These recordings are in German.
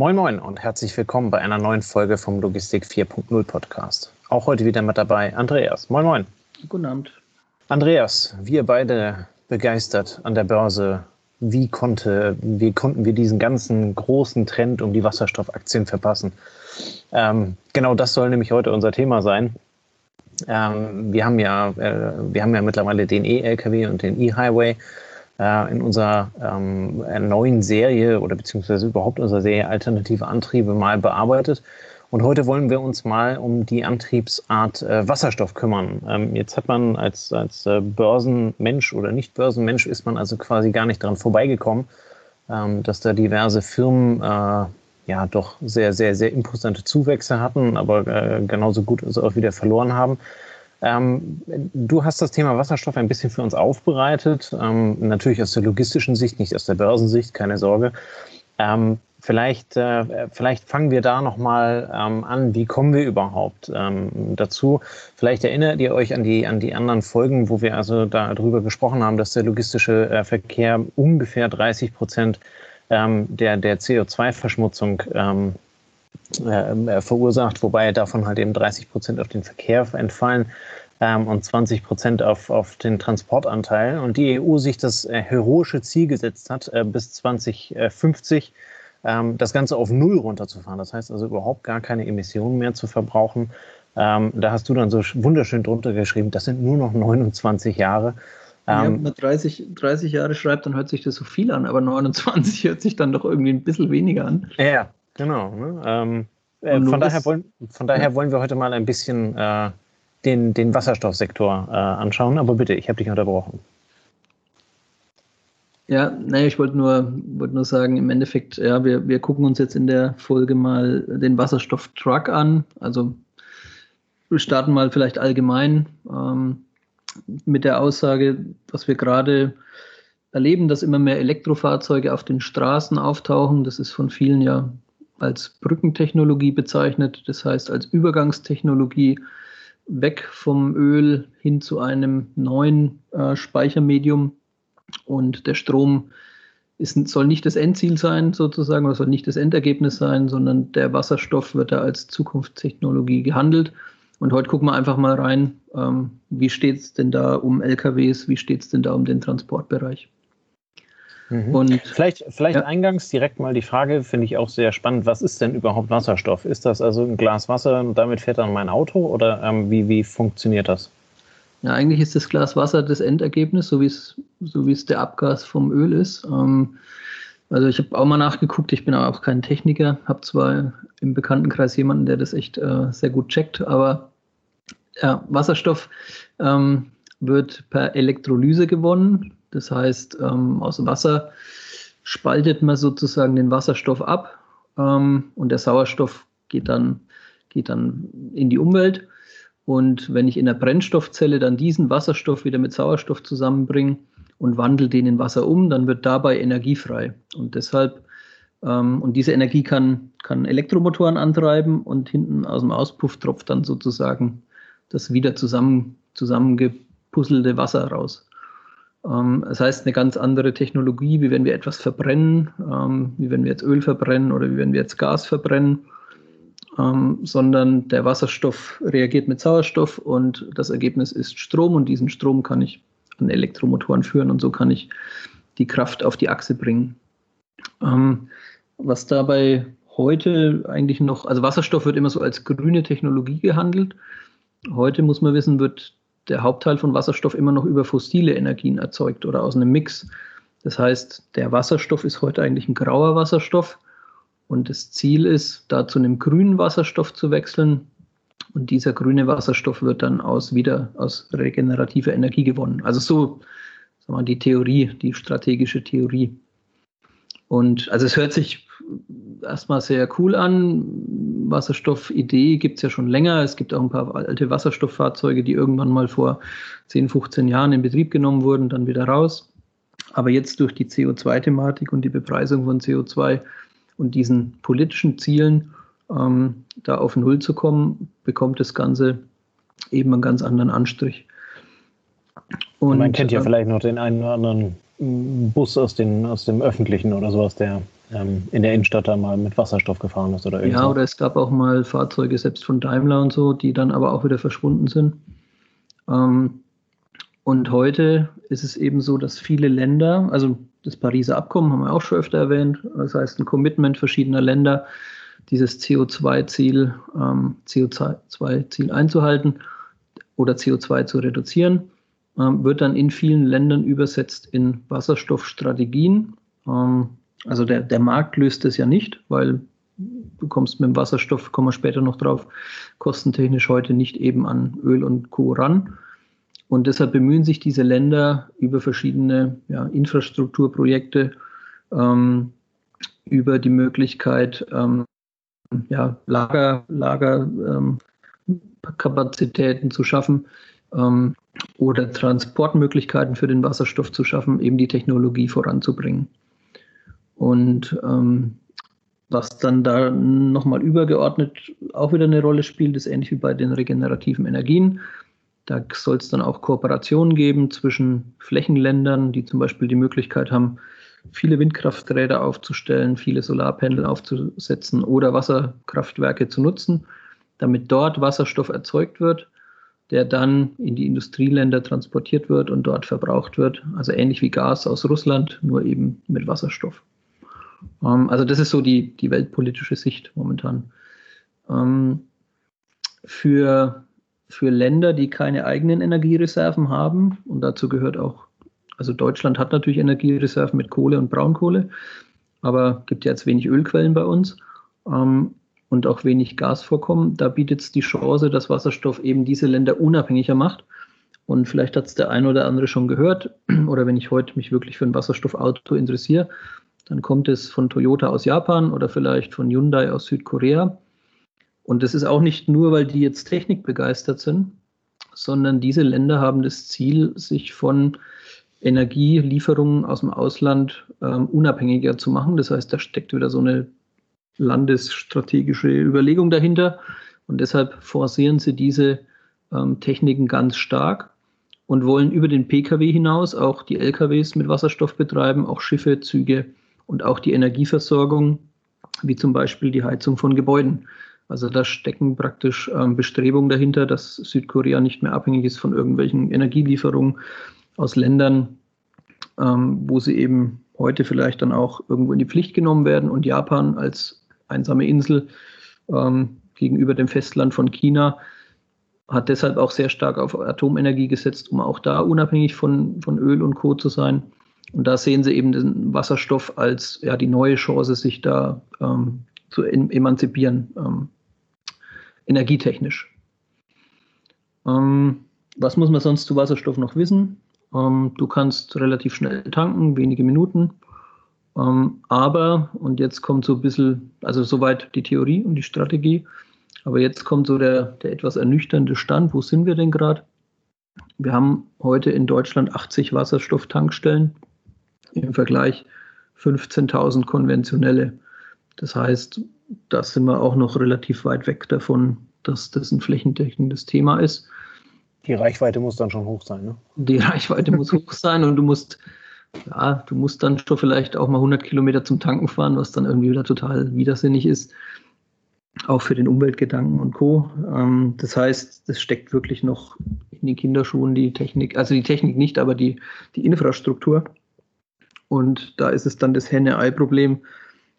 Moin Moin und herzlich willkommen bei einer neuen Folge vom Logistik 4.0 Podcast. Auch heute wieder mit dabei Andreas. Moin Moin. Guten Abend. Andreas, wir beide begeistert an der Börse. Wie, konnte, wie konnten wir diesen ganzen großen Trend um die Wasserstoffaktien verpassen? Ähm, genau das soll nämlich heute unser Thema sein. Ähm, wir, haben ja, äh, wir haben ja mittlerweile den E-Lkw und den E-Highway äh, in unserer ähm, neuen Serie oder beziehungsweise überhaupt unserer Serie Alternative Antriebe mal bearbeitet. Und heute wollen wir uns mal um die Antriebsart äh, Wasserstoff kümmern. Ähm, jetzt hat man als, als äh, Börsenmensch oder Nicht-Börsenmensch ist man also quasi gar nicht dran vorbeigekommen, ähm, dass da diverse Firmen äh, ja doch sehr, sehr, sehr imposante Zuwächse hatten, aber äh, genauso gut also auch wieder verloren haben. Ähm, du hast das Thema Wasserstoff ein bisschen für uns aufbereitet, ähm, natürlich aus der logistischen Sicht, nicht aus der Börsensicht, keine Sorge. Ähm, vielleicht, äh, vielleicht fangen wir da nochmal ähm, an. Wie kommen wir überhaupt ähm, dazu? Vielleicht erinnert ihr euch an die, an die anderen Folgen, wo wir also darüber gesprochen haben, dass der logistische äh, Verkehr ungefähr 30 Prozent ähm, der, der CO2-Verschmutzung ähm, äh, verursacht, wobei davon halt eben 30 Prozent auf den Verkehr entfallen ähm, und 20 Prozent auf, auf den Transportanteil. Und die EU sich das äh, heroische Ziel gesetzt hat, äh, bis 2050 ähm, das Ganze auf Null runterzufahren. Das heißt also überhaupt gar keine Emissionen mehr zu verbrauchen. Ähm, da hast du dann so wunderschön drunter geschrieben, das sind nur noch 29 Jahre. Ja, wenn man 30, 30 Jahre schreibt, dann hört sich das so viel an, aber 29 hört sich dann doch irgendwie ein bisschen weniger an. Ja, Genau. Ne? Ähm, äh, von, daher wollen, von daher wollen wir heute mal ein bisschen äh, den, den Wasserstoffsektor äh, anschauen. Aber bitte, ich habe dich unterbrochen. Ja, naja, ich wollte nur, wollt nur sagen, im Endeffekt, ja, wir, wir gucken uns jetzt in der Folge mal den Wasserstofftruck an. Also wir starten mal vielleicht allgemein ähm, mit der Aussage, dass wir gerade erleben, dass immer mehr Elektrofahrzeuge auf den Straßen auftauchen. Das ist von vielen ja als Brückentechnologie bezeichnet, das heißt als Übergangstechnologie weg vom Öl hin zu einem neuen äh, Speichermedium. Und der Strom ist, soll nicht das Endziel sein, sozusagen, oder soll nicht das Endergebnis sein, sondern der Wasserstoff wird da als Zukunftstechnologie gehandelt. Und heute gucken wir einfach mal rein, ähm, wie steht es denn da um LKWs, wie steht es denn da um den Transportbereich. Mhm. Und vielleicht, vielleicht ja. eingangs direkt mal die Frage, finde ich auch sehr spannend. Was ist denn überhaupt Wasserstoff? Ist das also ein Glas Wasser und damit fährt dann mein Auto oder ähm, wie, wie funktioniert das? Ja, eigentlich ist das Glas Wasser das Endergebnis, so wie es, so wie es der Abgas vom Öl ist. Ähm, also ich habe auch mal nachgeguckt, ich bin aber auch kein Techniker, habe zwar im Bekanntenkreis jemanden, der das echt äh, sehr gut checkt, aber ja, Wasserstoff ähm, wird per Elektrolyse gewonnen. Das heißt, ähm, aus Wasser spaltet man sozusagen den Wasserstoff ab ähm, und der Sauerstoff geht dann, geht dann in die Umwelt. Und wenn ich in der Brennstoffzelle dann diesen Wasserstoff wieder mit Sauerstoff zusammenbringe und wandle den in Wasser um, dann wird dabei Energie frei. Und deshalb, ähm, und diese Energie kann, kann Elektromotoren antreiben und hinten aus dem Auspuff tropft dann sozusagen das wieder zusammen, zusammengepuzzelte Wasser raus. Ähm, das heißt, eine ganz andere Technologie, wie wenn wir etwas verbrennen, ähm, wie wenn wir jetzt Öl verbrennen oder wie wenn wir jetzt Gas verbrennen, ähm, sondern der Wasserstoff reagiert mit Sauerstoff und das Ergebnis ist Strom und diesen Strom kann ich an Elektromotoren führen und so kann ich die Kraft auf die Achse bringen. was dabei heute eigentlich noch, also Wasserstoff wird immer so als grüne Technologie gehandelt. Heute muss man wissen, wird der Hauptteil von Wasserstoff immer noch über fossile Energien erzeugt oder aus einem Mix. Das heißt, der Wasserstoff ist heute eigentlich ein grauer Wasserstoff und das Ziel ist, da zu einem grünen Wasserstoff zu wechseln. Und dieser grüne Wasserstoff wird dann aus wieder aus regenerativer Energie gewonnen. Also so sagen wir, die Theorie, die strategische Theorie. Und also es hört sich erstmal sehr cool an. Wasserstoffidee gibt es ja schon länger. Es gibt auch ein paar alte Wasserstofffahrzeuge, die irgendwann mal vor 10, 15 Jahren in Betrieb genommen wurden, dann wieder raus. Aber jetzt durch die CO2-Thematik und die Bepreisung von CO2 und diesen politischen Zielen, ähm, da auf Null zu kommen, bekommt das Ganze eben einen ganz anderen Anstrich. Und, Man kennt ja äh, vielleicht noch den einen oder anderen Bus aus, den, aus dem Öffentlichen oder sowas, der ähm, in der Innenstadt da mal mit Wasserstoff gefahren ist oder irgendwas. Ja, oder es gab auch mal Fahrzeuge selbst von Daimler und so, die dann aber auch wieder verschwunden sind. Ähm, und heute ist es eben so, dass viele Länder, also das Pariser Abkommen haben wir auch schon öfter erwähnt, das heißt ein Commitment verschiedener Länder, dieses CO2-Ziel ähm, CO2-Ziel einzuhalten oder CO2 zu reduzieren, ähm, wird dann in vielen Ländern übersetzt in Wasserstoffstrategien. Ähm, also der, der Markt löst es ja nicht, weil du kommst mit dem Wasserstoff, kommen wir später noch drauf, kostentechnisch heute nicht eben an Öl und Co. ran. Und deshalb bemühen sich diese Länder über verschiedene ja, Infrastrukturprojekte, ähm, über die Möglichkeit, ähm, ja, Lager, Lagerkapazitäten ähm, zu schaffen ähm, oder Transportmöglichkeiten für den Wasserstoff zu schaffen, eben die Technologie voranzubringen. Und ähm, was dann da nochmal übergeordnet auch wieder eine Rolle spielt, ist ähnlich wie bei den regenerativen Energien. Da soll es dann auch Kooperationen geben zwischen Flächenländern, die zum Beispiel die Möglichkeit haben, viele Windkrafträder aufzustellen, viele Solarpanel aufzusetzen oder Wasserkraftwerke zu nutzen, damit dort Wasserstoff erzeugt wird, der dann in die Industrieländer transportiert wird und dort verbraucht wird. Also ähnlich wie Gas aus Russland, nur eben mit Wasserstoff. Ähm, also das ist so die, die weltpolitische Sicht momentan. Ähm, für, für Länder, die keine eigenen Energiereserven haben, und dazu gehört auch, also Deutschland hat natürlich Energiereserven mit Kohle und Braunkohle, aber gibt ja jetzt wenig Ölquellen bei uns ähm, und auch wenig Gasvorkommen. Da bietet es die Chance, dass Wasserstoff eben diese Länder unabhängiger macht. Und vielleicht hat es der ein oder andere schon gehört, oder wenn ich heute mich wirklich für ein Wasserstoffauto interessiere, dann kommt es von Toyota aus Japan oder vielleicht von Hyundai aus Südkorea. Und das ist auch nicht nur, weil die jetzt technikbegeistert sind, sondern diese Länder haben das Ziel, sich von Energielieferungen aus dem Ausland ähm, unabhängiger zu machen. Das heißt, da steckt wieder so eine landesstrategische Überlegung dahinter. Und deshalb forcieren sie diese ähm, Techniken ganz stark und wollen über den Pkw hinaus auch die LKWs mit Wasserstoff betreiben, auch Schiffe, Züge und auch die Energieversorgung, wie zum Beispiel die Heizung von Gebäuden. Also da stecken praktisch ähm, Bestrebungen dahinter, dass Südkorea nicht mehr abhängig ist von irgendwelchen Energielieferungen aus Ländern, ähm, wo sie eben heute vielleicht dann auch irgendwo in die Pflicht genommen werden und Japan als einsame Insel ähm, gegenüber dem Festland von China hat deshalb auch sehr stark auf Atomenergie gesetzt, um auch da unabhängig von, von Öl und Co. zu sein. Und da sehen sie eben den Wasserstoff als ja, die neue Chance, sich da ähm, zu emanzipieren, ähm, energietechnisch. Ähm, was muss man sonst zu Wasserstoff noch wissen? Ähm, du kannst relativ schnell tanken, wenige Minuten. Ähm, aber, und jetzt kommt so ein bisschen, also soweit die Theorie und die Strategie, aber jetzt kommt so der, der etwas ernüchternde Stand. Wo sind wir denn gerade? Wir haben heute in Deutschland 80 Wasserstofftankstellen im Vergleich 15.000 konventionelle. Das heißt, da sind wir auch noch relativ weit weg davon, dass das ein flächendeckendes Thema ist. Die Reichweite muss dann schon hoch sein, ne? Die Reichweite muss hoch sein und du musst, ja, du musst dann schon vielleicht auch mal 100 Kilometer zum Tanken fahren, was dann irgendwie wieder total widersinnig ist. Auch für den Umweltgedanken und Co. Ähm, das heißt, das steckt wirklich noch in den Kinderschuhen, die Technik, also die Technik nicht, aber die, die Infrastruktur. Und da ist es dann das Henne-Ei-Problem.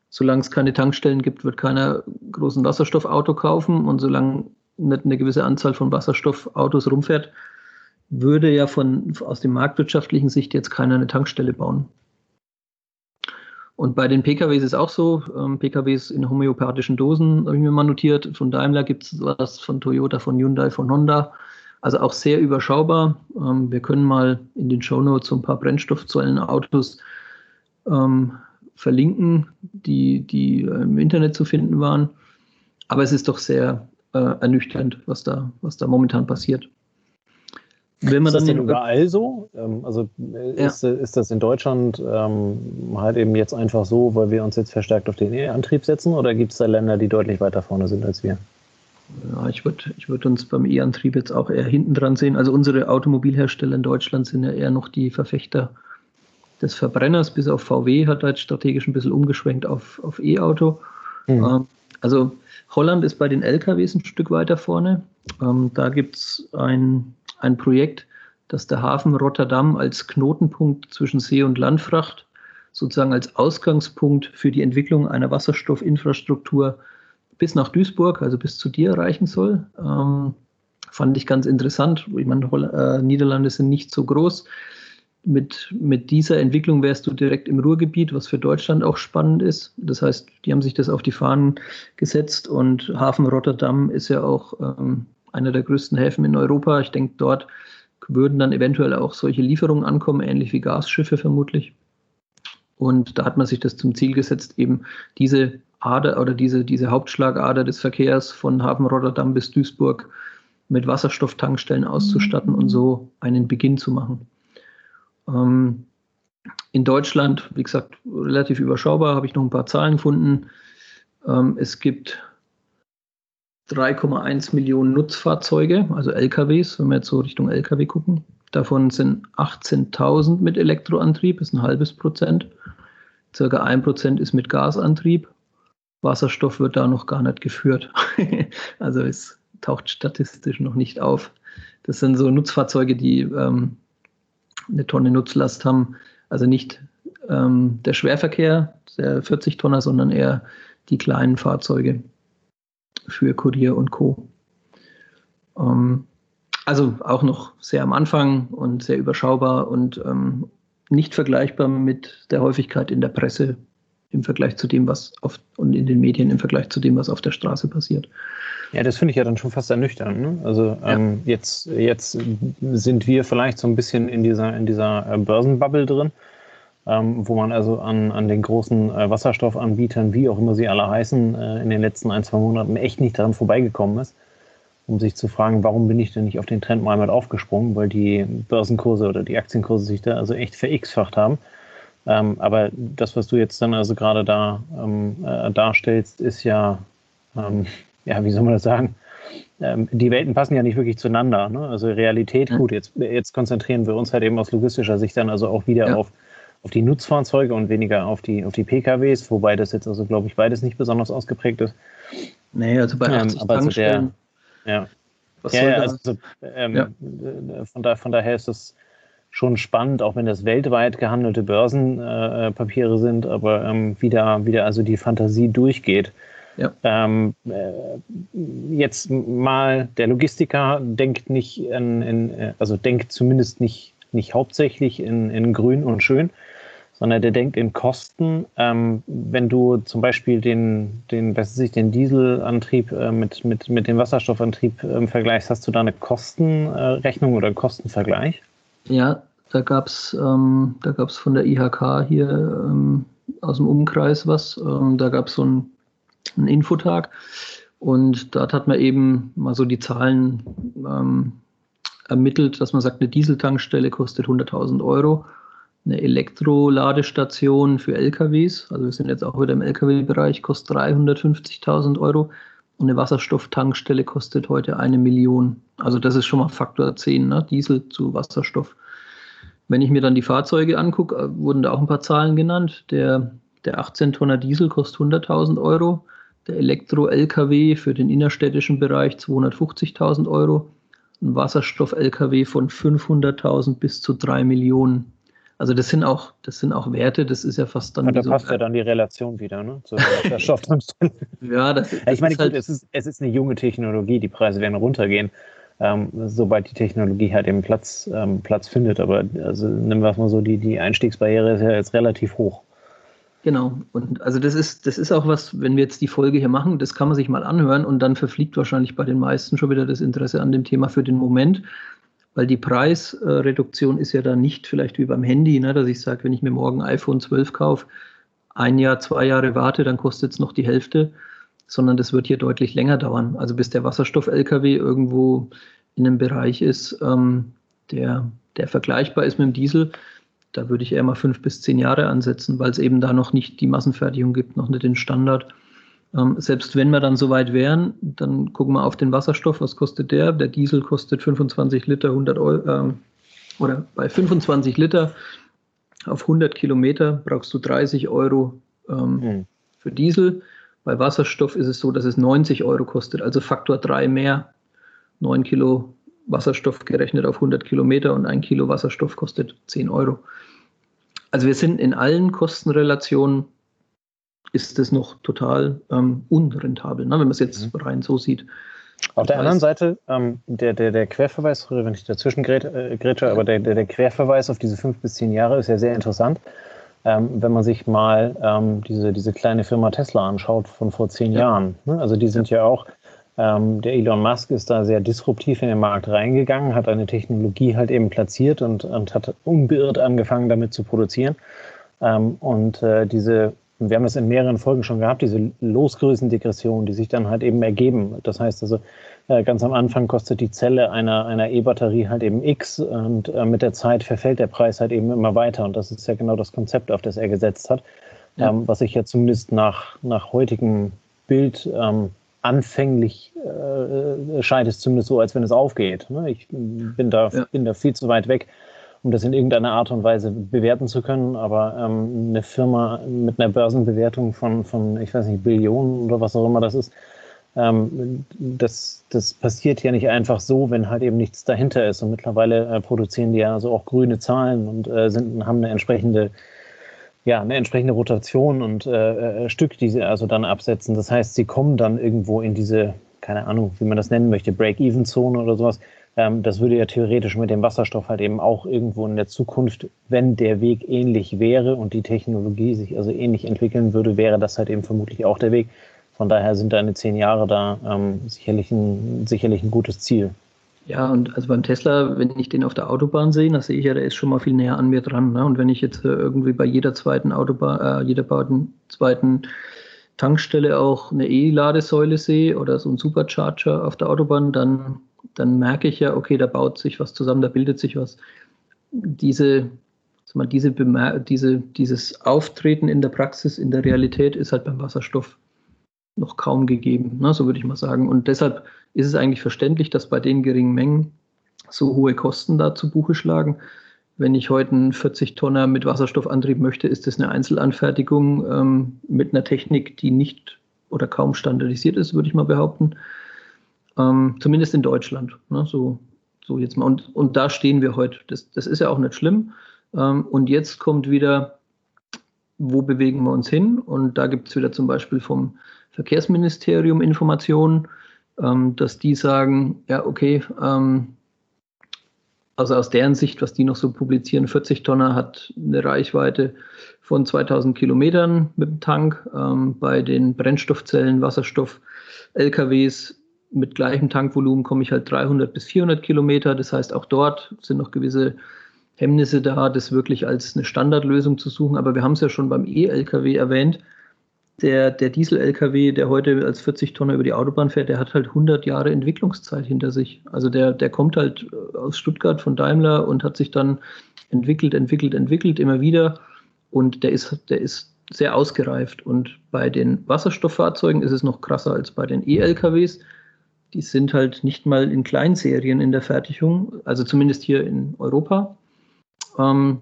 Solange es keine Tankstellen gibt, wird keiner großen Wasserstoffauto kaufen. Und solange nicht eine gewisse Anzahl von Wasserstoffautos rumfährt, würde ja von, aus der marktwirtschaftlichen Sicht jetzt keiner eine Tankstelle bauen. Und bei den PKWs ist es auch so, ähm, PKWs in homöopathischen Dosen, habe ich mir mal notiert. Von Daimler gibt es was, von Toyota, von Hyundai, von Honda. Also auch sehr überschaubar. Ähm, wir können mal in den Shownotes so ein paar Brennstoffzellen-Autos ähm, verlinken, die, die äh, im Internet zu finden waren. Aber es ist doch sehr äh, ernüchternd, was da, was da momentan passiert. Wenn man ist das denn überall so? Ähm, also ist, ja. ist das in Deutschland ähm, halt eben jetzt einfach so, weil wir uns jetzt verstärkt auf den E-Antrieb setzen oder gibt es da Länder, die deutlich weiter vorne sind als wir? Ja, ich würde ich würd uns beim E-Antrieb jetzt auch eher hinten dran sehen. Also unsere Automobilhersteller in Deutschland sind ja eher noch die Verfechter des Verbrenners, bis auf VW hat halt strategisch ein bisschen umgeschwenkt auf, auf E-Auto. Mhm. Ähm, also Holland ist bei den LKWs ein Stück weiter vorne. Ähm, da gibt es ein, ein Projekt, das der Hafen Rotterdam als Knotenpunkt zwischen See- und Landfracht sozusagen als Ausgangspunkt für die Entwicklung einer Wasserstoffinfrastruktur bis nach Duisburg, also bis zu dir erreichen soll. Ähm, fand ich ganz interessant. Ich meine, äh, Niederlande sind nicht so groß. Mit, mit dieser Entwicklung wärst du direkt im Ruhrgebiet, was für Deutschland auch spannend ist. Das heißt, die haben sich das auf die Fahnen gesetzt und Hafen Rotterdam ist ja auch ähm, einer der größten Häfen in Europa. Ich denke, dort würden dann eventuell auch solche Lieferungen ankommen, ähnlich wie Gasschiffe vermutlich. Und da hat man sich das zum Ziel gesetzt, eben diese Ader oder diese, diese Hauptschlagader des Verkehrs von Hafen Rotterdam bis Duisburg mit Wasserstofftankstellen auszustatten und so einen Beginn zu machen. Ähm, in Deutschland, wie gesagt, relativ überschaubar, habe ich noch ein paar Zahlen gefunden. Ähm, es gibt 3,1 Millionen Nutzfahrzeuge, also LKWs, wenn wir jetzt so Richtung LKW gucken. Davon sind 18.000 mit Elektroantrieb, ist ein halbes Prozent. Circa ein Prozent ist mit Gasantrieb. Wasserstoff wird da noch gar nicht geführt. also es taucht statistisch noch nicht auf. Das sind so Nutzfahrzeuge, die ähm, eine Tonne Nutzlast haben. Also nicht ähm, der Schwerverkehr, der 40 Tonner, sondern eher die kleinen Fahrzeuge für Kurier und Co. Ähm, also auch noch sehr am Anfang und sehr überschaubar und ähm, nicht vergleichbar mit der Häufigkeit in der Presse im Vergleich zu dem, was auf und in den Medien im Vergleich zu dem, was auf der Straße passiert. Ja, das finde ich ja dann schon fast ernüchternd. Ne? Also ja. ähm, jetzt, jetzt sind wir vielleicht so ein bisschen in dieser, in dieser äh, Börsenbubble drin, ähm, wo man also an, an den großen äh, Wasserstoffanbietern, wie auch immer sie alle heißen, äh, in den letzten ein, zwei Monaten echt nicht daran vorbeigekommen ist um sich zu fragen, warum bin ich denn nicht auf den Trend mal mit aufgesprungen, weil die Börsenkurse oder die Aktienkurse sich da also echt verX-facht haben. Ähm, aber das, was du jetzt dann also gerade da ähm, äh, darstellst, ist ja, ähm, ja, wie soll man das sagen? Ähm, die Welten passen ja nicht wirklich zueinander. Ne? Also Realität, ja. gut, jetzt, jetzt konzentrieren wir uns halt eben aus logistischer Sicht dann also auch wieder ja. auf, auf die Nutzfahrzeuge und weniger auf die, auf die PKWs, wobei das jetzt also, glaube ich, beides nicht besonders ausgeprägt ist. Nee, also bei 80 ähm, aber so der, ja. Was ja, ja also, ähm, ja. Von, da, von daher ist es schon spannend, auch wenn das weltweit gehandelte Börsenpapiere äh, sind, aber ähm, wie, da, wie da also die Fantasie durchgeht. Ja. Ähm, äh, jetzt mal der Logistiker denkt nicht in, in, also denkt zumindest nicht, nicht hauptsächlich in, in grün und schön, sondern der denkt in Kosten. Ähm, wenn du zum Beispiel den, den, was ich, den Dieselantrieb äh, mit, mit, mit dem Wasserstoffantrieb äh, vergleichst, hast du da eine Kostenrechnung oder einen Kostenvergleich? Ja, da gab es ähm, von der IHK hier ähm, aus dem Umkreis was. Ähm, da gab es so einen, einen Infotag. Und dort hat man eben mal so die Zahlen ähm, ermittelt, dass man sagt, eine Dieseltankstelle kostet 100.000 Euro. Eine Elektroladestation für LKWs, also wir sind jetzt auch wieder im LKW-Bereich, kostet 350.000 Euro und eine Wasserstofftankstelle kostet heute eine Million. Also das ist schon mal Faktor 10, ne? Diesel zu Wasserstoff. Wenn ich mir dann die Fahrzeuge angucke, äh, wurden da auch ein paar Zahlen genannt. Der, der 18-Tonner Diesel kostet 100.000 Euro, der Elektro-LKW für den innerstädtischen Bereich 250.000 Euro, ein Wasserstoff-LKW von 500.000 bis zu 3 Millionen. Also das sind auch, das sind auch Werte, das ist ja fast dann. Ja, da so passt ja dann die Relation wieder, ne? Zu der ja, das, das Ich meine, gut, halt es, ist, es ist eine junge Technologie, die Preise werden runtergehen, ähm, sobald die Technologie halt eben Platz, ähm, Platz findet. Aber also nehmen wir es mal so, die, die Einstiegsbarriere ist ja jetzt relativ hoch. Genau. Und also das ist, das ist auch was, wenn wir jetzt die Folge hier machen, das kann man sich mal anhören und dann verfliegt wahrscheinlich bei den meisten schon wieder das Interesse an dem Thema für den Moment weil die Preisreduktion ist ja dann nicht vielleicht wie beim Handy, ne, dass ich sage, wenn ich mir morgen iPhone 12 kaufe, ein Jahr, zwei Jahre warte, dann kostet es noch die Hälfte, sondern das wird hier deutlich länger dauern. Also bis der Wasserstoff-LKW irgendwo in einem Bereich ist, ähm, der, der vergleichbar ist mit dem Diesel, da würde ich eher mal fünf bis zehn Jahre ansetzen, weil es eben da noch nicht die Massenfertigung gibt, noch nicht den Standard. Ähm, selbst wenn wir dann so weit wären, dann gucken wir auf den Wasserstoff, was kostet der? Der Diesel kostet 25 Liter 100 Euro, ähm, oder bei 25 Liter auf 100 Kilometer brauchst du 30 Euro ähm, mhm. für Diesel. Bei Wasserstoff ist es so, dass es 90 Euro kostet, also Faktor 3 mehr. 9 Kilo Wasserstoff gerechnet auf 100 Kilometer und ein Kilo Wasserstoff kostet 10 Euro. Also wir sind in allen Kostenrelationen ist das noch total ähm, unrentabel, ne, wenn man es jetzt mhm. rein so sieht. Auf der anderen Seite, ähm, der, der, der Querverweis, wenn ich dazwischen grätsche, äh, aber der, der, der Querverweis auf diese fünf bis zehn Jahre ist ja sehr interessant. Ähm, wenn man sich mal ähm, diese, diese kleine Firma Tesla anschaut von vor zehn ja. Jahren. Ne? Also die sind ja auch, ähm, der Elon Musk ist da sehr disruptiv in den Markt reingegangen, hat eine Technologie halt eben platziert und, und hat unbeirrt angefangen damit zu produzieren. Ähm, und äh, diese wir haben das in mehreren Folgen schon gehabt, diese Losgrößendegression, die sich dann halt eben ergeben. Das heißt also, äh, ganz am Anfang kostet die Zelle einer, einer E-Batterie halt eben X und äh, mit der Zeit verfällt der Preis halt eben immer weiter. Und das ist ja genau das Konzept, auf das er gesetzt hat, ja. ähm, was sich ja zumindest nach, nach heutigem Bild ähm, anfänglich äh, scheint es zumindest so, als wenn es aufgeht. Ne? Ich bin da, ja. bin da viel zu weit weg um das in irgendeiner Art und Weise bewerten zu können. Aber ähm, eine Firma mit einer Börsenbewertung von, von, ich weiß nicht, Billionen oder was auch immer das ist, ähm, das, das passiert ja nicht einfach so, wenn halt eben nichts dahinter ist. Und mittlerweile äh, produzieren die ja also auch grüne Zahlen und äh, sind, haben eine entsprechende ja, eine entsprechende Rotation und äh, äh Stück, die sie also dann absetzen. Das heißt, sie kommen dann irgendwo in diese, keine Ahnung, wie man das nennen möchte, Break-Even-Zone oder sowas, das würde ja theoretisch mit dem Wasserstoff halt eben auch irgendwo in der Zukunft, wenn der Weg ähnlich wäre und die Technologie sich also ähnlich entwickeln würde, wäre das halt eben vermutlich auch der Weg. Von daher sind deine zehn Jahre da ähm, sicherlich, ein, sicherlich ein gutes Ziel. Ja, und also beim Tesla, wenn ich den auf der Autobahn sehe, dann sehe ich ja, der ist schon mal viel näher an mir dran. Ne? Und wenn ich jetzt äh, irgendwie bei jeder zweiten Autobahn, äh, jeder zweiten Tankstelle auch eine E-Ladesäule sehe oder so ein Supercharger auf der Autobahn, dann dann merke ich ja, okay, da baut sich was zusammen, da bildet sich was. Diese, mal, diese diese, dieses Auftreten in der Praxis, in der Realität ist halt beim Wasserstoff noch kaum gegeben, ne, so würde ich mal sagen. Und deshalb ist es eigentlich verständlich, dass bei den geringen Mengen so hohe Kosten da zu Buche schlagen. Wenn ich heute einen 40 Tonner mit Wasserstoffantrieb möchte, ist das eine Einzelanfertigung ähm, mit einer Technik, die nicht oder kaum standardisiert ist, würde ich mal behaupten. Ähm, zumindest in Deutschland. Ne? So, so jetzt mal. Und, und da stehen wir heute. Das, das ist ja auch nicht schlimm. Ähm, und jetzt kommt wieder, wo bewegen wir uns hin? Und da gibt es wieder zum Beispiel vom Verkehrsministerium Informationen, ähm, dass die sagen, ja, okay, ähm, also aus deren Sicht, was die noch so publizieren, 40 Tonner hat eine Reichweite von 2000 Kilometern mit dem Tank. Ähm, bei den Brennstoffzellen, Wasserstoff, LKWs mit gleichem Tankvolumen komme ich halt 300 bis 400 Kilometer. Das heißt, auch dort sind noch gewisse Hemmnisse da, das wirklich als eine Standardlösung zu suchen. Aber wir haben es ja schon beim E-Lkw erwähnt. Der, der Diesel-Lkw, der heute als 40 Tonner über die Autobahn fährt, der hat halt 100 Jahre Entwicklungszeit hinter sich. Also der, der kommt halt aus Stuttgart von Daimler und hat sich dann entwickelt, entwickelt, entwickelt immer wieder. Und der ist, der ist sehr ausgereift. Und bei den Wasserstofffahrzeugen ist es noch krasser als bei den E-LKWs die sind halt nicht mal in Kleinserien in der Fertigung, also zumindest hier in Europa. Ähm,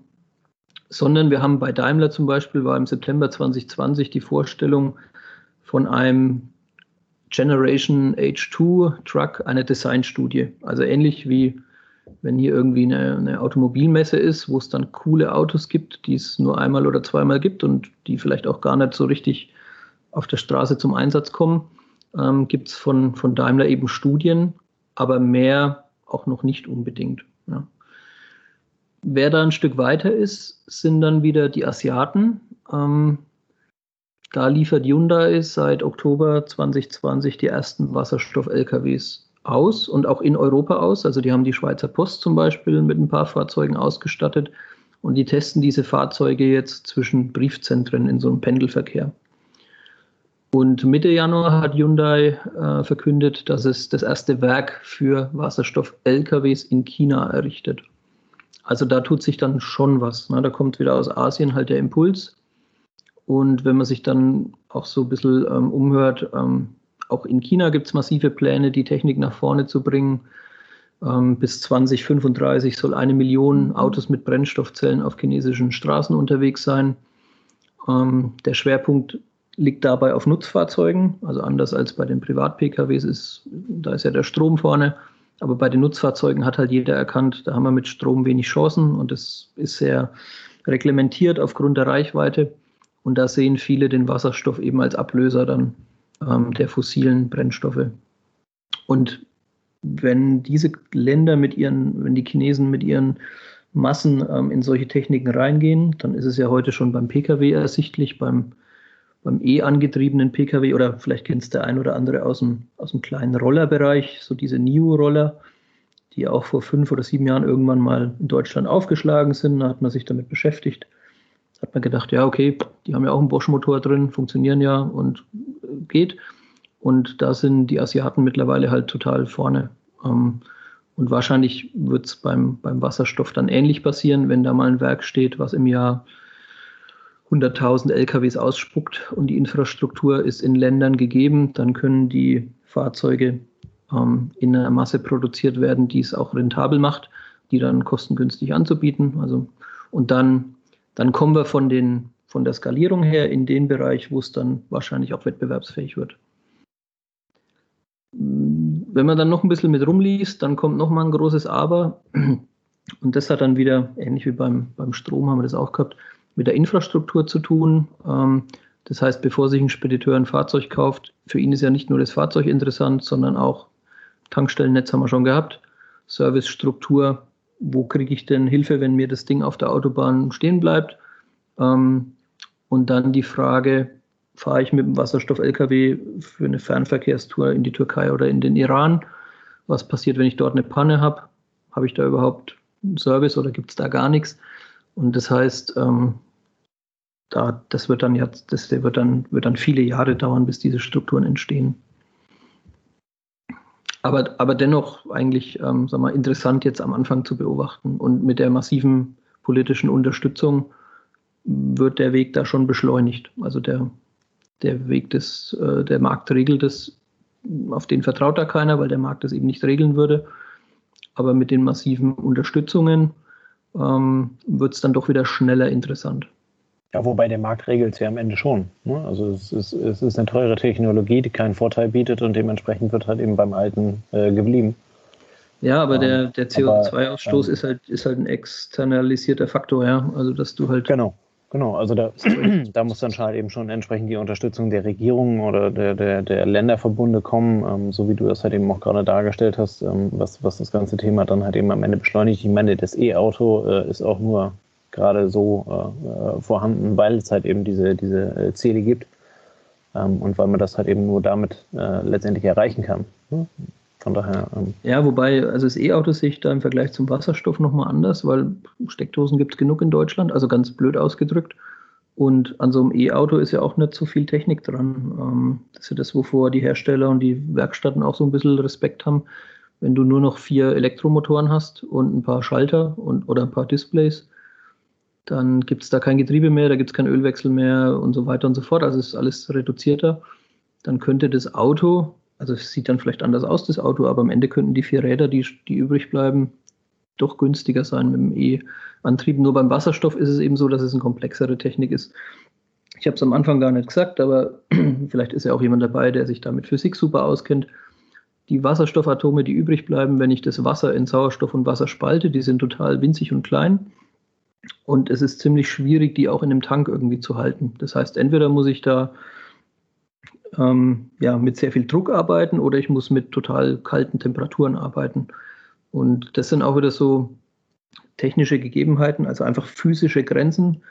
sondern wir haben bei Daimler zum Beispiel, war im September 2020 die Vorstellung von einem Generation H2 Truck, eine Designstudie. Also ähnlich wie wenn hier irgendwie eine, eine, Automobilmesse ist, wo es dann coole Autos gibt, die es nur einmal oder zweimal gibt und die vielleicht auch gar nicht so richtig auf der Straße zum Einsatz kommen ähm, gibt es von, von Daimler eben Studien, aber mehr auch noch nicht unbedingt. Ja. Wer da ein Stück weiter ist, sind dann wieder die Asiaten. Ähm, da liefert Hyundai seit Oktober 2020 die ersten Wasserstoff-LKWs aus und auch in Europa aus. Also die haben die Schweizer Post zum Beispiel mit ein paar Fahrzeugen ausgestattet und die testen diese Fahrzeuge jetzt zwischen Briefzentren in so einem Pendelverkehr. Und Mitte Januar hat Hyundai äh, verkündet, dass es das erste Werk für Wasserstoff-LKWs in China errichtet. Also da tut sich dann schon was. Ne? Da kommt wieder aus Asien halt der Impuls. Und wenn man sich dann auch so ein bisschen ähm, umhört, ähm, auch in China gibt es massive Pläne, die Technik nach vorne zu bringen. Ähm, bis 2035 soll eine Million Autos mit Brennstoffzellen auf chinesischen Straßen unterwegs sein. Ähm, der Schwerpunkt liegt dabei auf Nutzfahrzeugen, also anders als bei den Privat-PKWs ist, da ist ja der Strom vorne. Aber bei den Nutzfahrzeugen hat halt jeder erkannt, da haben wir mit Strom wenig Chancen und es ist sehr reglementiert aufgrund der Reichweite. Und da sehen viele den Wasserstoff eben als Ablöser dann ähm, der fossilen Brennstoffe. Und wenn diese Länder mit ihren, wenn die Chinesen mit ihren Massen ähm, in solche Techniken reingehen, dann ist es ja heute schon beim Pkw ersichtlich, beim, beim E angetriebenen Pkw oder vielleicht kennt es der ein oder andere aus dem, aus dem kleinen Rollerbereich, so diese NIO-Roller, die auch vor fünf oder sieben Jahren irgendwann mal in Deutschland aufgeschlagen sind. Da hat man sich damit beschäftigt. Hat man gedacht, ja, okay, die haben ja auch einen Bosch-Motor drin, funktionieren ja und äh, geht. Und da sind die Asiaten mittlerweile halt total vorne. Ähm, und wahrscheinlich wird es beim, beim Wasserstoff dann ähnlich passieren, wenn da mal ein Werk steht, was im Jahr 100.000 LKWs ausspuckt und die Infrastruktur ist in Ländern gegeben, dann können die Fahrzeuge ähm, in einer Masse produziert werden, die es auch rentabel macht, die dann kostengünstig anzubieten. Also, und dann, dann kommen wir von, den, von der Skalierung her in den Bereich, wo es dann wahrscheinlich auch wettbewerbsfähig wird. Wenn man dann noch ein bisschen mit rumliest, dann kommt noch mal ein großes Aber. Und das hat dann wieder, ähnlich wie beim, beim Strom haben wir das auch gehabt, mit der Infrastruktur zu tun. Ähm, das heißt, bevor sich ein Spediteur ein Fahrzeug kauft, für ihn ist ja nicht nur das Fahrzeug interessant, sondern auch Tankstellennetz haben wir schon gehabt, Servicestruktur, wo kriege ich denn Hilfe, wenn mir das Ding auf der Autobahn stehen bleibt? Ähm, und dann die Frage, fahre ich mit dem Wasserstoff-LKW für eine Fernverkehrstour in die Türkei oder in den Iran. Was passiert, wenn ich dort eine Panne habe? Habe ich da überhaupt einen Service oder gibt es da gar nichts? Und das heißt, ähm, da, das wird dann jetzt, das wird dann, wird dann viele Jahre dauern, bis diese Strukturen entstehen. Aber, aber dennoch eigentlich ähm, sag mal, interessant jetzt am Anfang zu beobachten. Und mit der massiven politischen Unterstützung wird der Weg da schon beschleunigt. Also der, der Weg des, äh, der Markt regelt es, auf den vertraut da keiner, weil der Markt das eben nicht regeln würde. Aber mit den massiven Unterstützungen ähm, wird es dann doch wieder schneller interessant. Ja, wobei der Markt regelt es ja am Ende schon. Ne? Also es ist, es ist eine teure Technologie, die keinen Vorteil bietet und dementsprechend wird halt eben beim Alten äh, geblieben. Ja, aber der, ähm, der CO2-Ausstoß ähm, ist, halt, ist halt ein externalisierter Faktor, ja. Also dass du halt genau. Genau, also da, da muss dann halt eben schon entsprechend die Unterstützung der Regierung oder der, der, der Länderverbunde kommen, ähm, so wie du das halt eben auch gerade dargestellt hast, ähm, was, was das ganze Thema dann halt eben am Ende beschleunigt. Ich meine, das E-Auto äh, ist auch nur gerade so äh, äh vorhanden, weil es halt eben diese, diese äh, Ziele gibt ähm, und weil man das halt eben nur damit äh, letztendlich erreichen kann. Ne? Von daher. Ähm ja, wobei, also das E-Auto sehe ich da im Vergleich zum Wasserstoff nochmal anders, weil Steckdosen gibt es genug in Deutschland, also ganz blöd ausgedrückt. Und an so einem E-Auto ist ja auch nicht so viel Technik dran. Ähm, das ist ja das, wovor die Hersteller und die Werkstätten auch so ein bisschen Respekt haben. Wenn du nur noch vier Elektromotoren hast und ein paar Schalter und, oder ein paar Displays, dann gibt es da kein Getriebe mehr, da gibt es keinen Ölwechsel mehr und so weiter und so fort. Also ist alles reduzierter. Dann könnte das Auto also es sieht dann vielleicht anders aus, das Auto, aber am Ende könnten die vier Räder, die, die übrig bleiben, doch günstiger sein mit dem E-Antrieb. Nur beim Wasserstoff ist es eben so, dass es eine komplexere Technik ist. Ich habe es am Anfang gar nicht gesagt, aber vielleicht ist ja auch jemand dabei, der sich da mit Physik super auskennt. Die Wasserstoffatome, die übrig bleiben, wenn ich das Wasser in Sauerstoff und Wasser spalte, die sind total winzig und klein. Und es ist ziemlich schwierig, die auch in einem Tank irgendwie zu halten. Das heißt, entweder muss ich da ähm, ja, mit sehr viel Druck arbeiten oder ich muss mit total kalten Temperaturen arbeiten. Und das sind auch wieder so technische Gegebenheiten, also einfach physische Grenzen,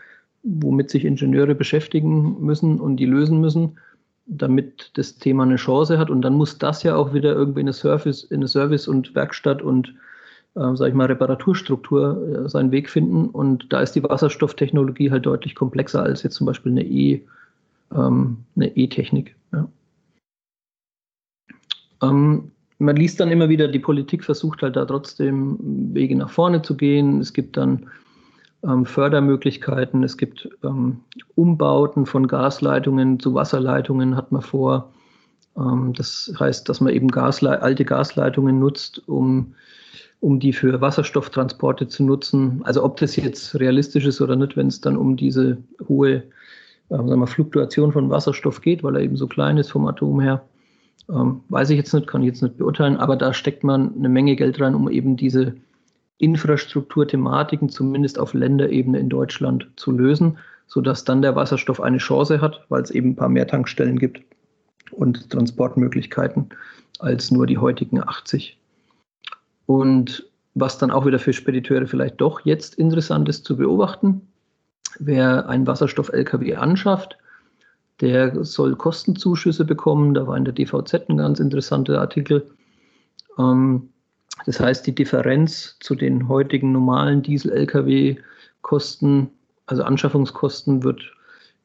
womit sich Ingenieure beschäftigen müssen und die lösen müssen, damit das Thema eine Chance hat. Und dann muss das ja auch wieder irgendwie in eine Service, in eine Service und Werkstatt und äh, sag ich mal, Reparaturstruktur äh, seinen Weg finden. Und da ist die Wasserstofftechnologie halt deutlich komplexer als jetzt zum Beispiel eine E- ähm, eine E-Technik. Ja. Ähm, man liest dann immer wieder, die Politik versucht halt da trotzdem Wege nach vorne zu gehen. Es gibt dann ähm, Fördermöglichkeiten, es gibt ähm, Umbauten von Gasleitungen zu Wasserleitungen, hat man vor. Ähm, das heißt, dass man eben Gasle alte Gasleitungen nutzt, um, um die für Wasserstofftransporte zu nutzen. Also ob das jetzt realistisch ist oder nicht, wenn es dann um diese hohe sagen wir, Fluktuation von Wasserstoff geht, weil er eben so klein ist vom Atom her. Ähm, weiß ich jetzt nicht, kann ich jetzt nicht beurteilen, aber da steckt man eine Menge Geld rein, um eben diese Infrastrukturthematiken zumindest auf Länderebene in Deutschland zu lösen, sodass dann der Wasserstoff eine Chance hat, weil es eben ein paar mehr Tankstellen gibt und Transportmöglichkeiten als nur die heutigen 80. Und was dann auch wieder für Spediteure vielleicht doch jetzt interessant ist zu beobachten, wer einen Wasserstoff-LKW anschafft, der soll Kostenzuschüsse bekommen. Da war in der DVZ ein ganz interessanter Artikel. Ähm, das heißt, die Differenz zu den heutigen normalen Diesel-Lkw-Kosten, also Anschaffungskosten, wird,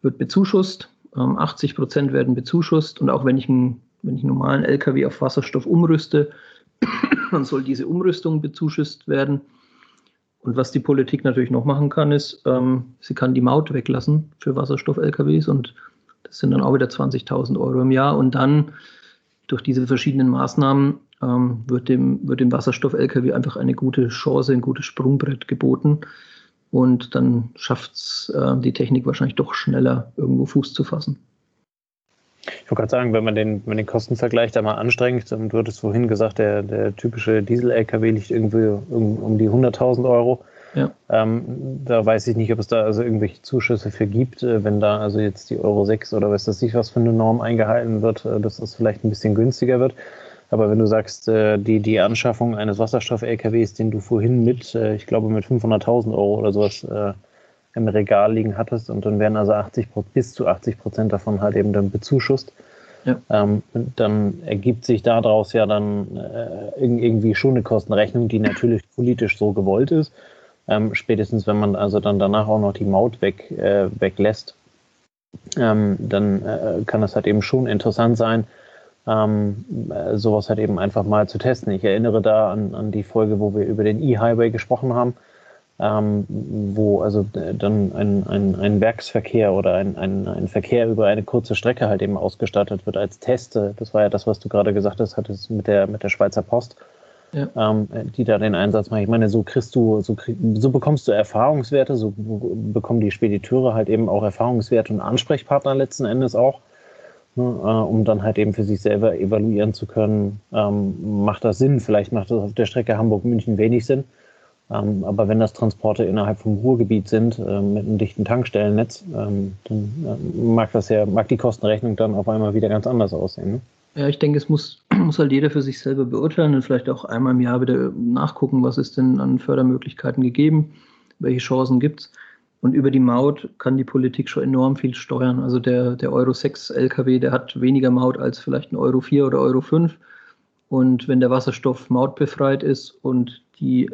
wird bezuschusst. 80 ähm, Prozent werden bezuschusst. Und auch wenn ich, einen, wenn ich einen normalen Lkw auf Wasserstoff umrüste, dann soll diese Umrüstung bezuschusst werden. Und was die Politik natürlich noch machen kann, ist, ähm, sie kann die Maut weglassen für Wasserstoff-LKWs und das sind dann auch wieder 20.000 Euro im Jahr. Und dann durch diese verschiedenen Maßnahmen ähm, wird dem, wird dem Wasserstoff-LKW einfach eine gute Chance, ein gutes Sprungbrett geboten. Und dann schafft es äh, die Technik wahrscheinlich doch schneller, irgendwo Fuß zu fassen. Ich wollte gerade sagen, wenn man den, wenn den Kostenvergleich da mal anstrengt, dann wird es vorhin gesagt, der, der typische Diesel-LKW liegt irgendwie um, um die 100.000 Euro. Ja. Ähm, da weiß ich nicht, ob es da also irgendwelche Zuschüsse für gibt, äh, wenn da also jetzt die Euro 6 oder was weiß ich was für eine Norm eingehalten wird, äh, dass das vielleicht ein bisschen günstiger wird. Aber wenn du sagst, äh, die, die Anschaffung eines Wasserstoff-LKWs, den du vorhin mit, ich glaube, mit 500.000 Euro oder sowas im Regal liegen hattest und dann werden also 80 bis zu 80 Prozent davon halt eben dann bezuschusst, ja. ähm, dann ergibt sich daraus ja dann äh, irgendwie schon eine Kostenrechnung, die natürlich politisch so gewollt ist. Ähm, spätestens wenn man also dann danach auch noch die Maut weg, äh, weglässt, ähm, dann äh, kann das halt eben schon interessant sein, ähm, äh, sowas halt eben einfach mal zu testen. Ich erinnere da an, an die Folge, wo wir über den E-Highway gesprochen haben, ähm, wo also äh, dann ein, ein, ein Werksverkehr oder ein, ein, ein Verkehr über eine kurze Strecke halt eben ausgestattet wird als Test. Das war ja das, was du gerade gesagt hast, hattest mit der, mit der Schweizer Post. Ja. Ähm, die da den Einsatz machen. Ich meine, so kriegst du, so, krieg, so bekommst du Erfahrungswerte, so bekommen die Spediteure halt eben auch Erfahrungswerte und Ansprechpartner letzten Endes auch ne, äh, um dann halt eben für sich selber evaluieren zu können, ähm, macht das Sinn? Vielleicht macht das auf der Strecke Hamburg-München wenig Sinn. Ähm, aber wenn das Transporte innerhalb vom Ruhrgebiet sind, äh, mit einem dichten Tankstellennetz, ähm, dann äh, mag das ja, mag die Kostenrechnung dann auf einmal wieder ganz anders aussehen. Ne? Ja, ich denke, es muss, muss halt jeder für sich selber beurteilen und vielleicht auch einmal im Jahr wieder nachgucken, was ist denn an Fördermöglichkeiten gegeben, welche Chancen gibt es. Und über die Maut kann die Politik schon enorm viel steuern. Also der, der Euro 6 LKW, der hat weniger Maut als vielleicht ein Euro 4 oder Euro 5. Und wenn der Wasserstoff mautbefreit ist und die,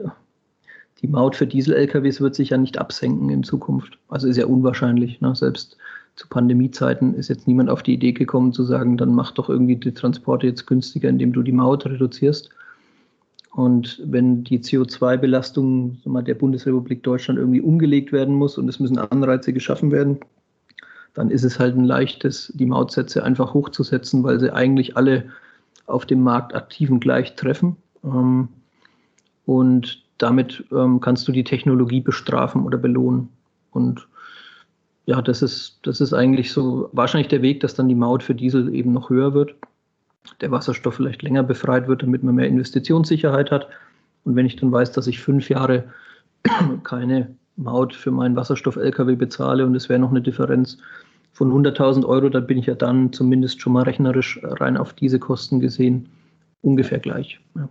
die Maut für Diesel-LKWs wird sich ja nicht absenken in Zukunft. Also ist ja unwahrscheinlich. Ne? Selbst zu Pandemiezeiten ist jetzt niemand auf die Idee gekommen zu sagen, dann mach doch irgendwie die Transporte jetzt günstiger, indem du die Maut reduzierst. Und wenn die CO2-Belastung der Bundesrepublik Deutschland irgendwie umgelegt werden muss und es müssen Anreize geschaffen werden, dann ist es halt ein leichtes, die Mautsätze einfach hochzusetzen, weil sie eigentlich alle auf dem Markt aktiven gleich treffen. Ähm, und damit ähm, kannst du die Technologie bestrafen oder belohnen. Und ja, das ist, das ist eigentlich so wahrscheinlich der Weg, dass dann die Maut für Diesel eben noch höher wird der Wasserstoff vielleicht länger befreit wird, damit man mehr Investitionssicherheit hat. Und wenn ich dann weiß, dass ich fünf Jahre keine Maut für meinen Wasserstoff-LKW bezahle und es wäre noch eine Differenz von 100.000 Euro, dann bin ich ja dann zumindest schon mal rechnerisch rein auf diese Kosten gesehen ungefähr gleich. Ja.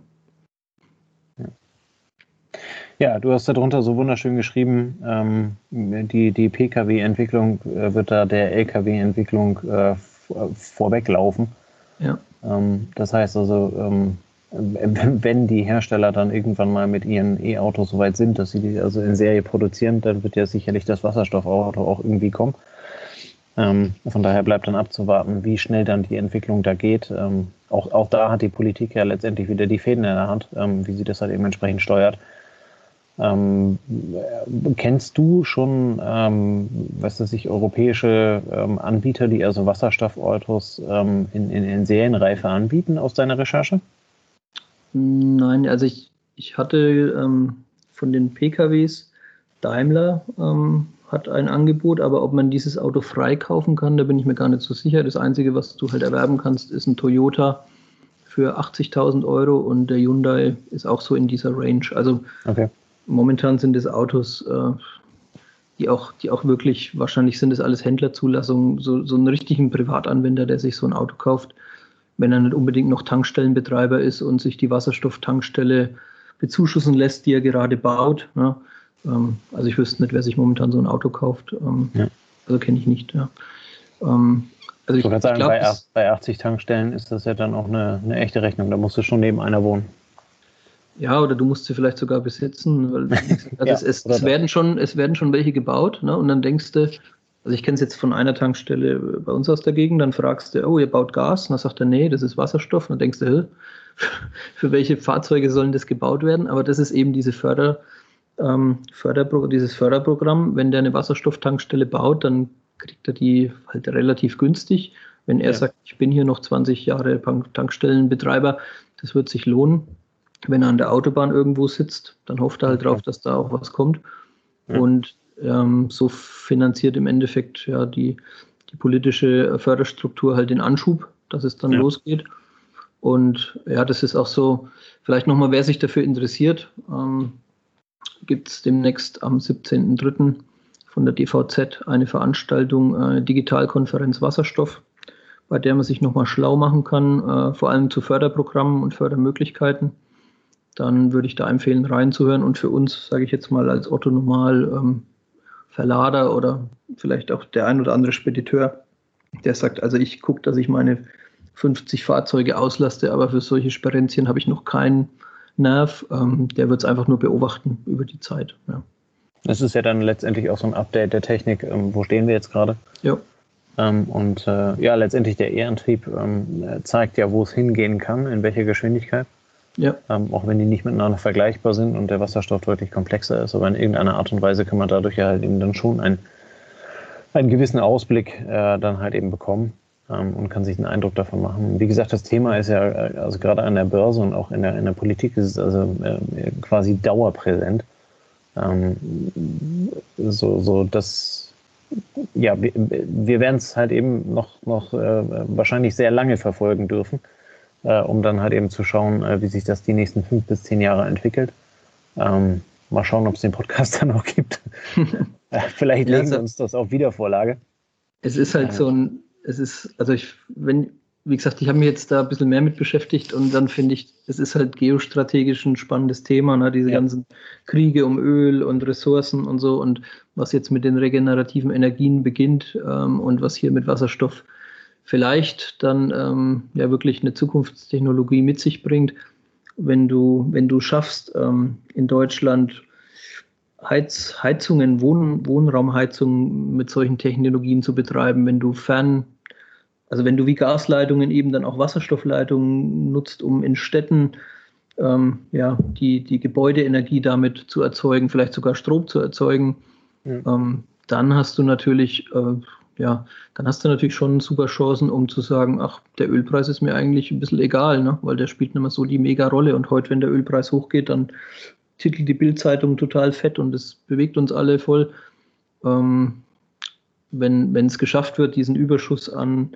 Ja, du hast darunter so wunderschön geschrieben, ähm, die, die Pkw-Entwicklung äh, wird da der Lkw-Entwicklung äh, vorweglaufen. Ja. Ähm, das heißt also, ähm, wenn die Hersteller dann irgendwann mal mit ihren E-Autos so weit sind, dass sie die also in Serie produzieren, dann wird ja sicherlich das Wasserstoffauto auch irgendwie kommen. Ähm, von daher bleibt dann abzuwarten, wie schnell dann die Entwicklung da geht. Ähm, auch, auch da hat die Politik ja letztendlich wieder die Fäden in der Hand, ähm, wie sie das halt eben entsprechend steuert. Ähm, kennst du schon, ähm, was weiß ich, europäische ähm, Anbieter, die also Wasserstoffautos ähm, in, in, in, Serienreife anbieten aus deiner Recherche? Nein, also ich, ich hatte ähm, von den PKWs Daimler ähm, hat ein Angebot, aber ob man dieses Auto freikaufen kann, da bin ich mir gar nicht so sicher. Das Einzige, was du halt erwerben kannst, ist ein Toyota für 80.000 Euro und der Hyundai ist auch so in dieser Range. Also okay momentan sind es Autos, äh, die auch, die auch wirklich, wahrscheinlich sind es alles Händlerzulassungen, so, so einen richtigen Privatanwender, der sich so ein Auto kauft, wenn er nicht unbedingt noch Tankstellenbetreiber ist und sich die Wasserstofftankstelle bezuschussen lässt, die er gerade baut. Ja. Ähm, also ich wüsste nicht, wer sich momentan so ein Auto kauft. Ähm, ja. Also kenne ich nicht. Ja. Ähm, also ich, ich würde sagen, glaub, bei, bei 80 Tankstellen ist das ja dann auch eine, eine echte Rechnung. Da musst du schon neben einer wohnen. Ja, oder du musst sie vielleicht sogar besitzen, weil also es, es, es, werden schon, es werden schon welche gebaut, ne? Und dann denkst du, also ich kenne es jetzt von einer Tankstelle bei uns aus der Gegend, dann fragst du, oh, ihr baut Gas, und dann sagt er, nee, das ist Wasserstoff, und dann denkst du, für welche Fahrzeuge sollen das gebaut werden? Aber das ist eben diese Förder, ähm, Förderpro dieses Förderprogramm. Wenn der eine Wasserstofftankstelle baut, dann kriegt er die halt relativ günstig. Wenn er ja. sagt, ich bin hier noch 20 Jahre Tankstellenbetreiber, das wird sich lohnen wenn er an der Autobahn irgendwo sitzt, dann hofft er halt drauf, dass da auch was kommt. Ja. Und ähm, so finanziert im Endeffekt ja die, die politische Förderstruktur halt den Anschub, dass es dann ja. losgeht. Und ja, das ist auch so, vielleicht nochmal, wer sich dafür interessiert, ähm, gibt es demnächst am 17.03. von der DVZ eine Veranstaltung, äh, Digitalkonferenz Wasserstoff, bei der man sich nochmal schlau machen kann, äh, vor allem zu Förderprogrammen und Fördermöglichkeiten dann würde ich da empfehlen, reinzuhören. Und für uns, sage ich jetzt mal, als Otto Normal ähm, Verlader oder vielleicht auch der ein oder andere Spediteur, der sagt, also ich gucke, dass ich meine 50 Fahrzeuge auslaste, aber für solche Sperenzien habe ich noch keinen Nerv. Ähm, der wird es einfach nur beobachten über die Zeit. Ja. Das ist ja dann letztendlich auch so ein Update der Technik. Ähm, wo stehen wir jetzt gerade? Ja. Ähm, und äh, ja, letztendlich der E-Antrieb ähm, zeigt ja, wo es hingehen kann, in welcher Geschwindigkeit. Ja. Ähm, auch wenn die nicht miteinander vergleichbar sind und der Wasserstoff deutlich komplexer ist. Aber in irgendeiner Art und Weise kann man dadurch ja halt eben dann schon einen, einen gewissen Ausblick äh, dann halt eben bekommen ähm, und kann sich einen Eindruck davon machen. Wie gesagt, das Thema ist ja, äh, also gerade an der Börse und auch in der, in der Politik ist es also äh, quasi dauerpräsent. Ähm, so, so dass ja, wir, wir werden es halt eben noch, noch äh, wahrscheinlich sehr lange verfolgen dürfen äh, um dann halt eben zu schauen, äh, wie sich das die nächsten fünf bis zehn Jahre entwickelt. Ähm, mal schauen, ob es den Podcast dann noch gibt. Äh, vielleicht legen wir uns das auf Wiedervorlage. Es ist halt so ein, es ist, also ich, wenn, wie gesagt, ich habe mich jetzt da ein bisschen mehr mit beschäftigt und dann finde ich, es ist halt geostrategisch ein spannendes Thema, ne? diese ja. ganzen Kriege um Öl und Ressourcen und so und was jetzt mit den regenerativen Energien beginnt ähm, und was hier mit Wasserstoff vielleicht dann ähm, ja wirklich eine Zukunftstechnologie mit sich bringt, wenn du, wenn du schaffst, ähm, in Deutschland Heiz, Heizungen, Wohn, Wohnraumheizungen mit solchen Technologien zu betreiben, wenn du fern, also wenn du wie Gasleitungen eben dann auch Wasserstoffleitungen nutzt, um in Städten ähm, ja, die, die Gebäudeenergie damit zu erzeugen, vielleicht sogar Strom zu erzeugen, ja. ähm, dann hast du natürlich äh, ja, dann hast du natürlich schon super Chancen, um zu sagen, ach, der Ölpreis ist mir eigentlich ein bisschen egal, ne? weil der spielt nicht mehr so die mega Rolle. Und heute, wenn der Ölpreis hochgeht, dann titelt die Bildzeitung total fett und es bewegt uns alle voll. Ähm, wenn es geschafft wird, diesen Überschuss an,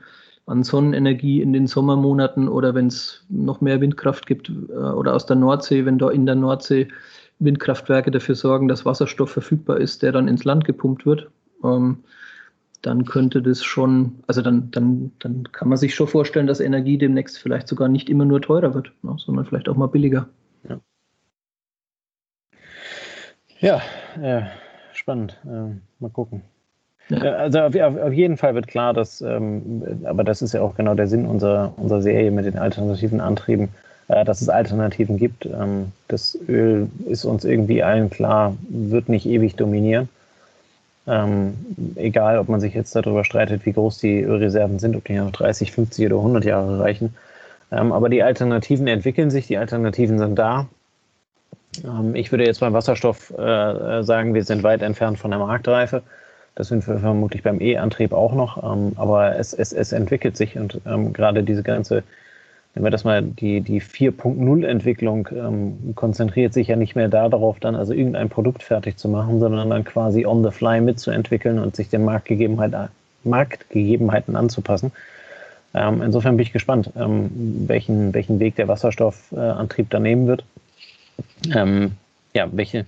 an Sonnenenergie in den Sommermonaten oder wenn es noch mehr Windkraft gibt äh, oder aus der Nordsee, wenn da in der Nordsee Windkraftwerke dafür sorgen, dass Wasserstoff verfügbar ist, der dann ins Land gepumpt wird. Ähm, dann könnte das schon, also dann, dann, dann kann man sich schon vorstellen, dass Energie demnächst vielleicht sogar nicht immer nur teurer wird, ne, sondern vielleicht auch mal billiger. Ja, ja äh, spannend. Äh, mal gucken. Ja. Also auf, auf, jeden Fall wird klar, dass, ähm, aber das ist ja auch genau der Sinn unserer, unserer Serie mit den alternativen Antrieben, äh, dass es Alternativen gibt. Ähm, das Öl ist uns irgendwie allen klar, wird nicht ewig dominieren. Ähm, egal, ob man sich jetzt darüber streitet, wie groß die Ölreserven sind, ob die noch 30, 50 oder 100 Jahre reichen. Ähm, aber die Alternativen entwickeln sich, die Alternativen sind da. Ähm, ich würde jetzt beim Wasserstoff äh, sagen, wir sind weit entfernt von der Marktreife. Das sind wir vermutlich beim E-Antrieb auch noch. Ähm, aber es, es, es entwickelt sich und ähm, gerade diese ganze, wenn wir das mal, die, die 4.0-Entwicklung ähm, konzentriert sich ja nicht mehr darauf, dann also irgendein Produkt fertig zu machen, sondern dann quasi on the fly mitzuentwickeln und sich den Marktgegebenheiten, Marktgegebenheiten anzupassen. Ähm, insofern bin ich gespannt, ähm, welchen, welchen Weg der Wasserstoffantrieb da nehmen wird. Ähm, ja, welche,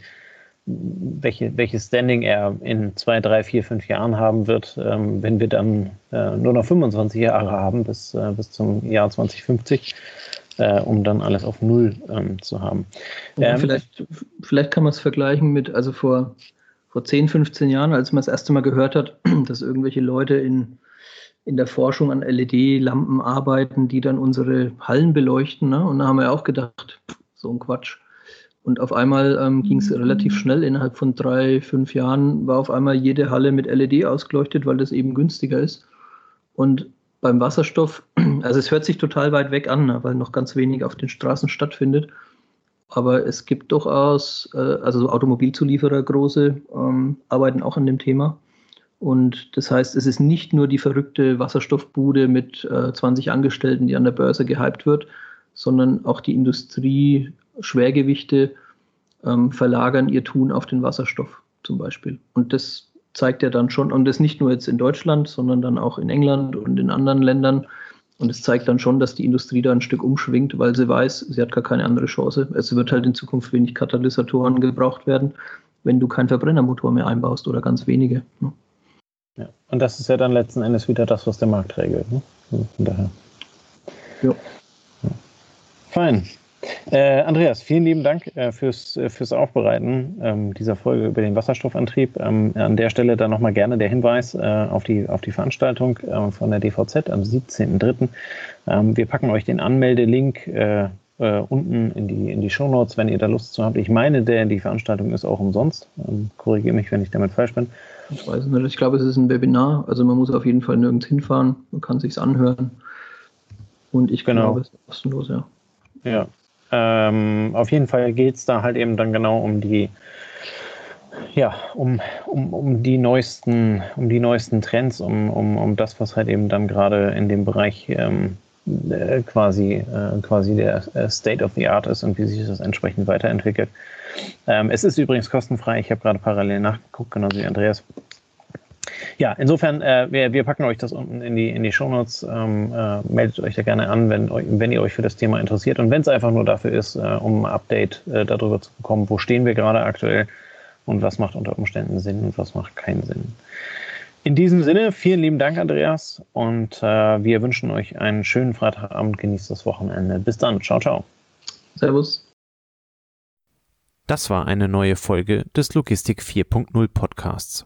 welche, welches Standing er in zwei, drei, vier, fünf Jahren haben wird, ähm, wenn wir dann äh, nur noch 25 Jahre haben bis, äh, bis zum Jahr 2050, äh, um dann alles auf Null ähm, zu haben. Ähm, vielleicht, vielleicht kann man es vergleichen mit, also vor, vor 10, 15 Jahren, als man das erste Mal gehört hat, dass irgendwelche Leute in, in der Forschung an LED-Lampen arbeiten, die dann unsere Hallen beleuchten. Ne? Und da haben wir auch gedacht, so ein Quatsch. Und auf einmal ähm, ging es relativ schnell. Innerhalb von drei, fünf Jahren war auf einmal jede Halle mit LED ausgeleuchtet, weil das eben günstiger ist. Und beim Wasserstoff, also es hört sich total weit weg an, ne, weil noch ganz wenig auf den Straßen stattfindet. Aber es gibt durchaus, äh, also Automobilzulieferer große, ähm, arbeiten auch an dem Thema. Und das heißt, es ist nicht nur die verrückte Wasserstoffbude mit äh, 20 Angestellten, die an der Börse gehypt wird, sondern auch die Industrie Schwergewichte ähm, verlagern ihr Tun auf den Wasserstoff zum Beispiel. Und das zeigt ja dann schon, und das nicht nur jetzt in Deutschland, sondern dann auch in England und in anderen Ländern. Und es zeigt dann schon, dass die Industrie da ein Stück umschwingt, weil sie weiß, sie hat gar keine andere Chance. Es wird halt in Zukunft wenig Katalysatoren gebraucht werden, wenn du keinen Verbrennermotor mehr einbaust oder ganz wenige. Ne? Ja, und das ist ja dann letzten Endes wieder das, was der Markt regelt. Ne? Von daher. Ja. ja. Fein. Äh, Andreas, vielen lieben Dank äh, fürs, äh, fürs Aufbereiten ähm, dieser Folge über den Wasserstoffantrieb. Ähm, an der Stelle dann nochmal gerne der Hinweis äh, auf, die, auf die Veranstaltung äh, von der DVZ am 17.03. Ähm, wir packen euch den Anmeldelink äh, unten in die, in die Shownotes, wenn ihr da Lust zu habt. Ich meine, der, die Veranstaltung ist auch umsonst. Ähm, Korrigiere mich, wenn ich damit falsch bin. Ich weiß nicht, ich glaube, es ist ein Webinar, also man muss auf jeden Fall nirgends hinfahren, man kann sich anhören. Und ich genau. glaube, es ist kostenlos, ja. Ja, ähm, auf jeden Fall geht es da halt eben dann genau um die, ja, um, um, um die neuesten, um die neuesten Trends, um, um, um das, was halt eben dann gerade in dem Bereich ähm, äh, quasi, äh, quasi der äh, State of the Art ist und wie sich das entsprechend weiterentwickelt. Ähm, es ist übrigens kostenfrei. Ich habe gerade parallel nachgeguckt, genauso wie Andreas ja, insofern, äh, wir, wir packen euch das unten in die, in die Shownotes. Ähm, äh, meldet euch da gerne an, wenn, wenn ihr euch für das Thema interessiert. Und wenn es einfach nur dafür ist, äh, um ein Update äh, darüber zu bekommen, wo stehen wir gerade aktuell und was macht unter Umständen Sinn und was macht keinen Sinn. In diesem Sinne, vielen lieben Dank, Andreas. Und äh, wir wünschen euch einen schönen Freitagabend. Genießt das Wochenende. Bis dann. Ciao, ciao. Servus. Das war eine neue Folge des Logistik 4.0 Podcasts.